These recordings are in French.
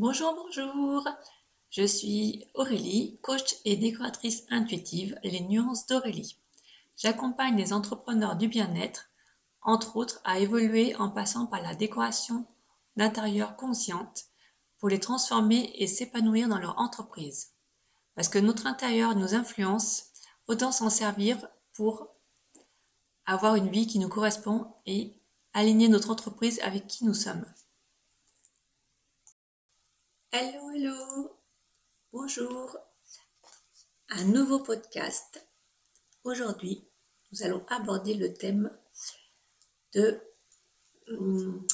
Bonjour, bonjour. Je suis Aurélie, coach et décoratrice intuitive, les nuances d'Aurélie. J'accompagne les entrepreneurs du bien-être, entre autres, à évoluer en passant par la décoration d'intérieur consciente pour les transformer et s'épanouir dans leur entreprise. Parce que notre intérieur nous influence, autant s'en servir pour avoir une vie qui nous correspond et aligner notre entreprise avec qui nous sommes. Hello, hello, bonjour, un nouveau podcast. Aujourd'hui, nous allons aborder le thème de hum,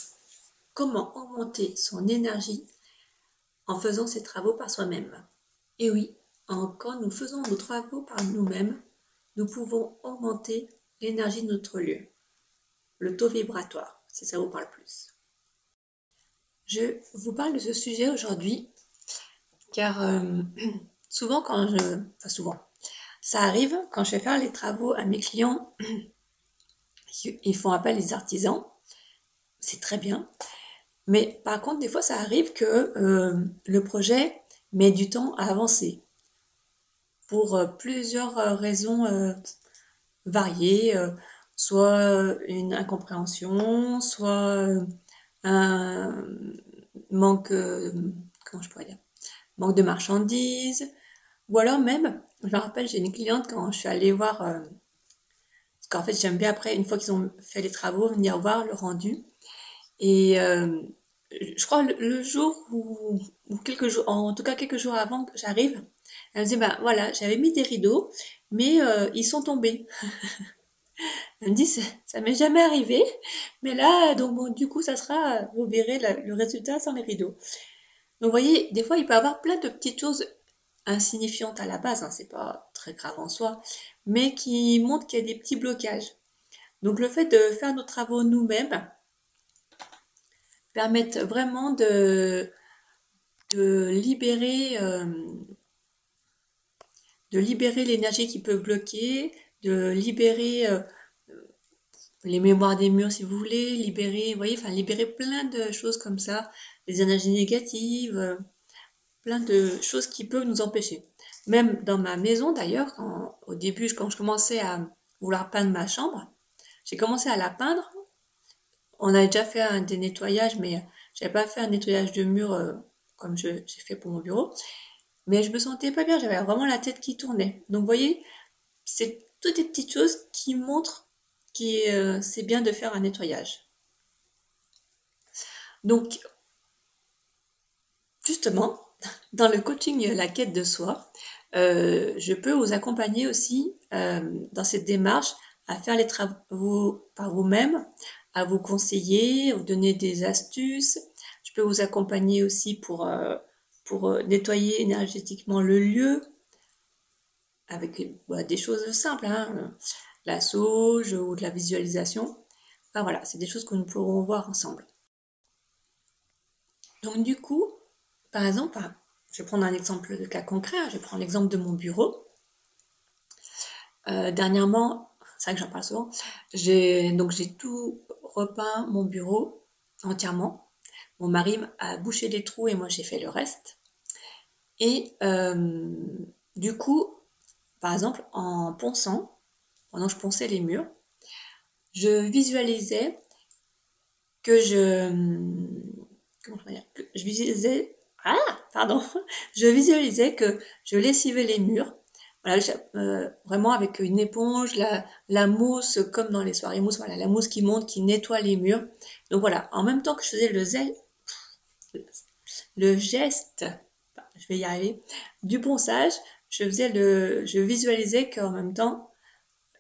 comment augmenter son énergie en faisant ses travaux par soi-même. Et oui, quand nous faisons nos travaux par nous-mêmes, nous pouvons augmenter l'énergie de notre lieu, le taux vibratoire, si ça vous parle plus. Je vous parle de ce sujet aujourd'hui car euh, souvent quand je... Enfin souvent, ça arrive quand je vais faire les travaux à mes clients, ils font appel les artisans, c'est très bien. Mais par contre, des fois, ça arrive que euh, le projet met du temps à avancer pour euh, plusieurs raisons variées, soit une incompréhension, soit manque, euh, comment je pourrais dire, manque de marchandises, ou alors même, je me rappelle, j'ai une cliente quand je suis allée voir, euh, parce qu'en fait j'aime bien après, une fois qu'ils ont fait les travaux, venir voir le rendu. Et euh, je crois le, jour ou, quelques jours, en tout cas quelques jours avant que j'arrive, elle me dit, ben voilà, j'avais mis des rideaux, mais ils sont tombés. Elle me dit, ça, m'est jamais arrivé, mais là, donc bon, du coup, ça sera, vous verrez le résultat sans les rideaux. Donc, vous voyez, des fois, il peut y avoir plein de petites choses insignifiantes à la base, hein, c'est pas très grave en soi, mais qui montrent qu'il y a des petits blocages. Donc, le fait de faire nos travaux nous-mêmes permet vraiment de, de libérer, euh, de libérer l'énergie qui peut bloquer, de libérer euh, les mémoires des murs si vous voulez, libérer, voyez, enfin libérer plein de choses comme ça, les énergies négatives, euh, plein de choses qui peuvent nous empêcher. Même dans ma maison d'ailleurs, au début, quand je commençais à vouloir peindre ma chambre, j'ai commencé à la peindre. On avait déjà fait un, des nettoyages, mais j'avais pas fait un nettoyage de mur euh, comme j'ai fait pour mon bureau. Mais je me sentais pas bien, j'avais vraiment la tête qui tournait. Donc vous voyez, c'est toutes des petites choses qui montrent euh, c'est bien de faire un nettoyage. Donc, justement, dans le coaching La quête de soi, euh, je peux vous accompagner aussi euh, dans cette démarche à faire les travaux par vous-même, à vous conseiller, vous donner des astuces. Je peux vous accompagner aussi pour, pour nettoyer énergétiquement le lieu, avec bah, des choses simples, hein, la sauge ou de la visualisation. Voilà, c'est des choses que nous pourrons voir ensemble. Donc du coup, par exemple, je vais prendre un exemple de cas concret, hein, je vais prendre l'exemple de mon bureau. Euh, dernièrement, c'est vrai que j'en parle souvent, j'ai donc tout repeint mon bureau entièrement. Mon mari a bouché les trous et moi j'ai fait le reste. Et euh, du coup, par exemple, en ponçant, pendant que je ponçais les murs, je visualisais que je. Comment je dire Je visualisais. Ah Pardon Je visualisais que je lessivais les murs. Voilà, euh, vraiment avec une éponge, la, mousse, comme dans les soirées mousse, voilà, la mousse qui monte, qui nettoie les murs. Donc voilà, en même temps que je faisais le zèle, le geste, je vais y arriver, du ponçage, le, je visualisais qu'en même temps,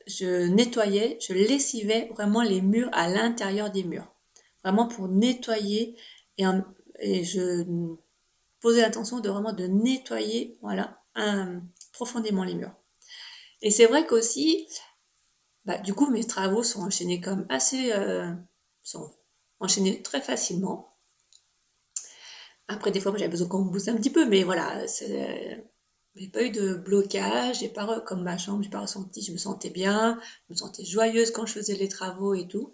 je nettoyais, je lessivais vraiment les murs à l'intérieur des murs. Vraiment pour nettoyer et, je posais l'intention de vraiment de nettoyer, voilà, profondément les murs. Et c'est vrai qu'aussi, bah, du coup, mes travaux sont enchaînés comme assez, euh, enchaînés très facilement. Après, des fois, j'avais besoin qu'on me booste un petit peu, mais voilà, j'ai pas eu de blocage, j'ai pas, comme ma chambre, j'ai pas ressenti, je me sentais bien, je me sentais joyeuse quand je faisais les travaux et tout.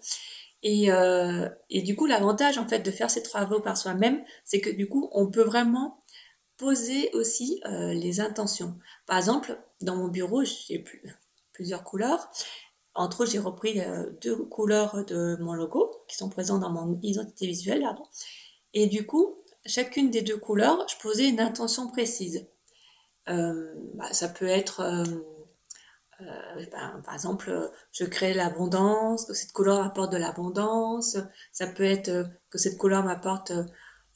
Et, euh, et du coup, l'avantage en fait de faire ces travaux par soi-même, c'est que du coup, on peut vraiment poser aussi euh, les intentions. Par exemple, dans mon bureau, j'ai plusieurs couleurs. Entre autres, j'ai repris euh, deux couleurs de mon logo qui sont présentes dans mon identité visuelle. Et du coup, chacune des deux couleurs, je posais une intention précise. Euh, bah, ça peut être, euh, euh, ben, par exemple, je crée l'abondance, que cette couleur apporte de l'abondance. Ça peut être que cette couleur m'apporte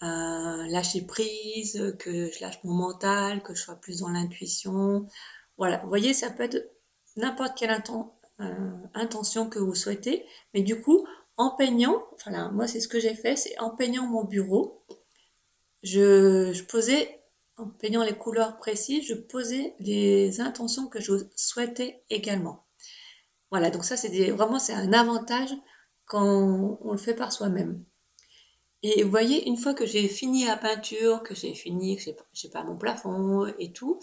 un lâcher prise, que je lâche mon mental, que je sois plus dans l'intuition. Voilà, vous voyez, ça peut être n'importe quelle intention que vous souhaitez, mais du coup, en peignant, voilà, moi c'est ce que j'ai fait, c'est en peignant mon bureau, je, posais, en peignant les couleurs précises, je posais les intentions que je souhaitais également. Voilà, donc ça, c'est vraiment c'est un avantage quand on le fait par soi-même. Et vous voyez, une fois que j'ai fini la peinture, que j'ai fini, que j'ai pas mon plafond et tout,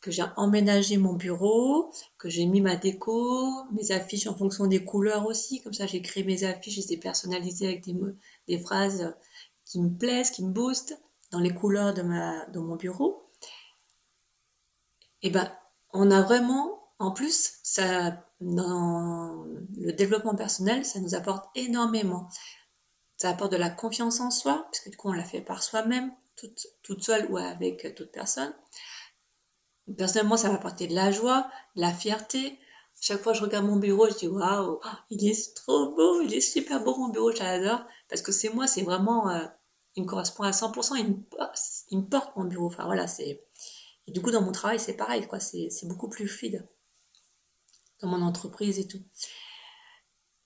que j'ai emménagé mon bureau, que j'ai mis ma déco, mes affiches en fonction des couleurs aussi, comme ça j'ai créé mes affiches, je les ai personnalisées avec des, des phrases qui me plaisent, qui me boostent dans les couleurs de, ma, de mon bureau, eh ben, on a vraiment, en plus, ça, dans le développement personnel, ça nous apporte énormément. Ça apporte de la confiance en soi, puisque du coup, on l'a fait par soi-même, toute, toute seule ou avec toute personne. Personnellement, ça m'a apporté de la joie, de la fierté. Chaque fois que je regarde mon bureau, je dis waouh, il est trop beau, il est super beau mon bureau, j'adore. Parce que c'est moi, c'est vraiment euh, il me correspond à 100%, il me, porte mon bureau. Enfin voilà, du coup, dans mon travail, c'est pareil, quoi. C'est beaucoup plus fluide. Dans mon entreprise et tout.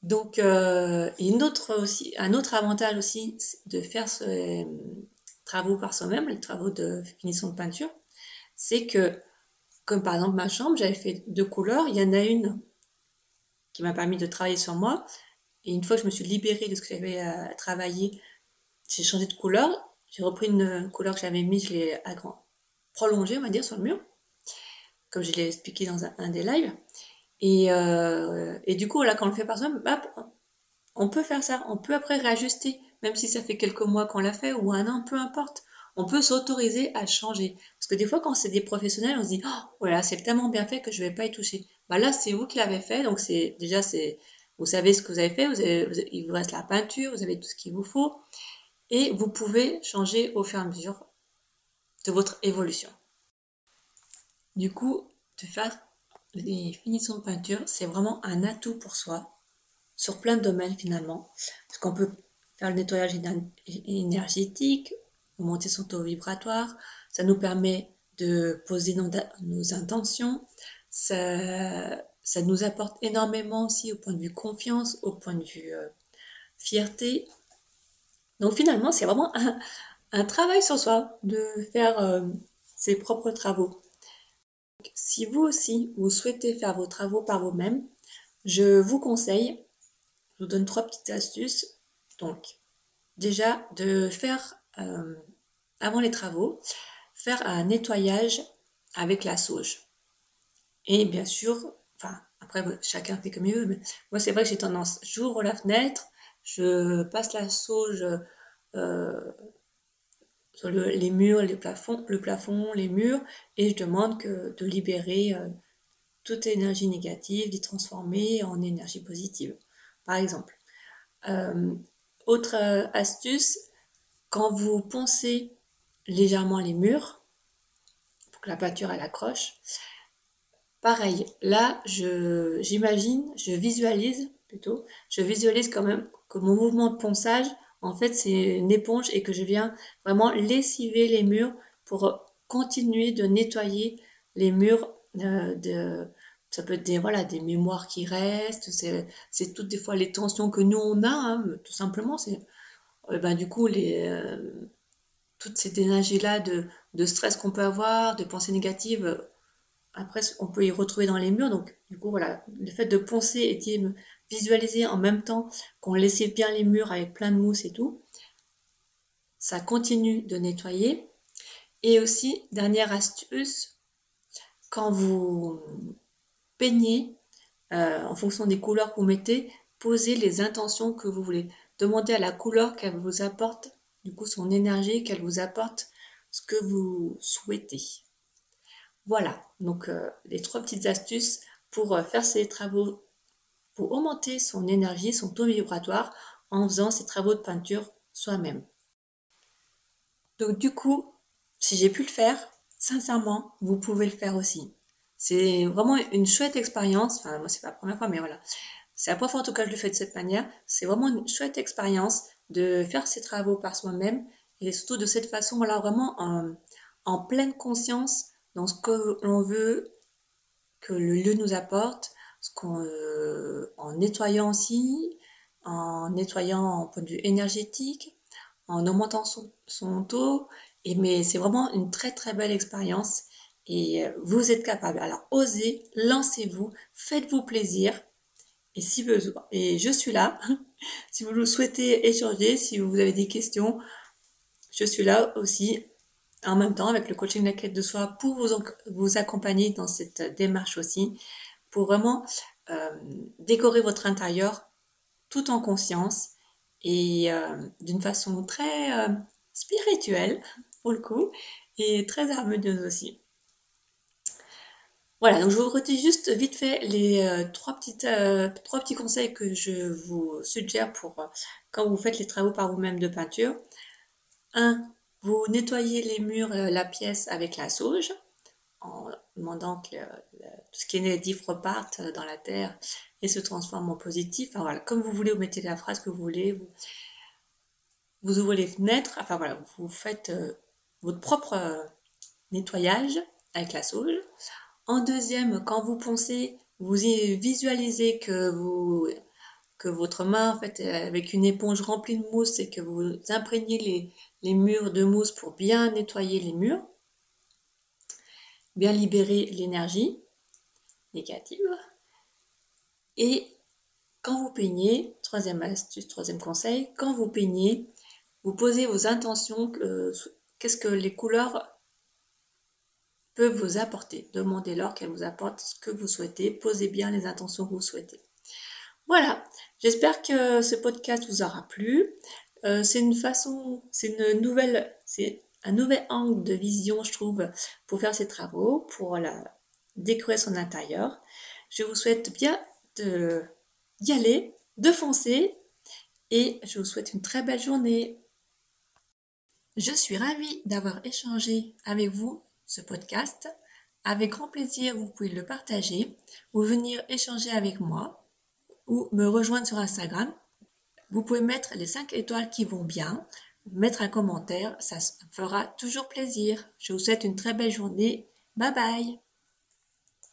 Donc, euh, une autre aussi, un autre avantage aussi de faire ces travaux par soi-même, les travaux de finition de peinture, c'est que, comme par exemple ma chambre, j'avais fait deux couleurs. Il y en a une qui m'a permis de travailler sur moi. Et une fois que je me suis libérée de ce que j'avais à travailler, j'ai changé de couleur. J'ai repris une couleur que j'avais mise, je l'ai prolongée, on va dire, sur le mur, comme je l'ai expliqué dans un, des lives. Et, euh, et, du coup, là, quand on le fait par soi, on peut faire ça. On peut après réajuster, même si ça fait quelques mois qu'on l'a fait ou un an, peu importe. On peut s'autoriser à changer. Parce que des fois, quand c'est des professionnels, on se dit, oh, voilà, c'est tellement bien fait que je ne vais pas y toucher. Bah là, c'est vous qui l'avez fait, donc c'est déjà, vous savez ce que vous avez fait, il vous reste la peinture, vous avez tout ce qu'il vous faut et vous pouvez changer au fur et à mesure de votre évolution. Du coup, de faire les finitions de peinture, c'est vraiment un atout pour soi sur plein de domaines finalement, parce qu'on peut faire le nettoyage énergétique, monter son taux vibratoire, ça nous permet de poser nos, intentions, ça, ça, nous apporte énormément aussi au point de vue confiance, au point de vue euh, fierté, donc finalement, c'est vraiment un, travail sur soi de faire euh, ses propres travaux. Si vous aussi, vous souhaitez faire vos travaux par vous-même, je vous conseille, je vous donne trois petites astuces. Donc, déjà, de faire, euh, avant les travaux, faire un nettoyage avec la sauge. Et bien sûr, enfin, après, chacun fait comme il veut, mais moi, c'est vrai que j'ai tendance, j'ouvre la fenêtre, je passe la sauge euh, sur les murs, les plafonds, le plafond, les murs, et je demande que, de libérer euh, toute énergie négative, d'y transformer en énergie positive, par exemple. Euh, autre astuce, quand vous poncez légèrement les murs, pour que la peinture elle accroche, pareil, là, j'imagine, je visualise plutôt, je visualise quand même que mon mouvement de ponçage, en fait, c'est une éponge et que je viens vraiment lessiver les murs pour continuer de nettoyer les murs euh, de, ça peut être des, voilà, des mémoires qui restent, c'est toutes des fois les tensions que nous on a, hein, tout simplement. C'est, euh, ben, du coup, les, euh, toute cette énergie-là de, de stress qu'on peut avoir, de pensées négatives, après, on peut y retrouver dans les murs. Donc, du coup, voilà, le fait de poncer et visualiser en même temps qu'on laissait bien les murs avec plein de mousse et tout, ça continue de nettoyer. Et aussi, dernière astuce, quand vous peignez, euh, en fonction des couleurs que vous mettez, posez les intentions que vous voulez. Demandez à la couleur qu'elle vous apporte, du coup son énergie, qu'elle vous apporte ce que vous souhaitez. Voilà, donc euh, les trois petites astuces pour euh, faire ces travaux, pour augmenter son énergie, son taux vibratoire en faisant ces travaux de peinture soi-même. Donc du coup, si j'ai pu le faire, sincèrement, vous pouvez le faire aussi. C'est vraiment une chouette expérience. Enfin, moi, c'est pas la première fois, mais voilà. C'est la première fois, en tout cas, je le fais de cette manière. C'est vraiment une chouette expérience de faire ces travaux par soi-même et surtout de cette façon, voilà, vraiment en, pleine conscience dans ce que l'on veut que le lieu nous apporte, euh, en nettoyant aussi, en nettoyant en point de vue énergétique, en augmentant son, taux. Et mais c'est vraiment une très très belle expérience et euh, vous êtes capable. Alors osez, lancez-vous, faites-vous plaisir. Et si besoin, et je suis là. si vous le souhaitez échanger, si vous avez des questions, je suis là aussi en même temps avec le coaching de la quête de soi pour vous accompagner dans cette démarche aussi, pour vraiment euh, décorer votre intérieur tout en conscience et euh, d'une façon très spirituelle pour le coup et très harmonieuse aussi. Voilà, donc je vous redis juste vite fait les euh, trois, euh, trois petits conseils que je vous suggère pour euh, quand vous faites les travaux par vous-même de peinture. 1. Vous nettoyez les murs, la pièce avec la sauge en demandant que tout ce qui est négatif reparte dans la terre et se transforme en positif. Enfin, voilà, comme vous voulez, vous mettez la phrase que vous voulez, vous, ouvrez les fenêtres, enfin voilà, vous faites votre propre nettoyage avec la sauge. En deuxième, quand vous pensez, vous visualisez que votre main, en fait, avec une éponge remplie de mousse et que vous imprégnez les murs de mousse pour bien nettoyer les murs, bien libérer l'énergie négative. Et quand vous peignez, troisième astuce, troisième conseil, quand vous peignez, vous posez vos intentions, qu'est-ce que les couleurs peuvent vous apporter. Demandez-leur qu'elles vous apportent ce que vous souhaitez. Posez bien les intentions que vous souhaitez. Voilà, j'espère que ce podcast vous aura plu. Euh, c'est une façon, c'est une nouvelle, c'est un nouvel angle de vision, je trouve, pour faire ces travaux, pour la, décorer son intérieur. Je vous souhaite bien d'y aller, de foncer, et je vous souhaite une très belle journée. Je suis ravie d'avoir échangé avec vous ce podcast. Avec grand plaisir, vous pouvez le partager ou venir échanger avec moi ou me rejoindre sur Instagram. Vous pouvez mettre les 5 étoiles qui vont bien, mettre un commentaire, ça fera toujours plaisir. Je vous souhaite une très belle journée. Bye bye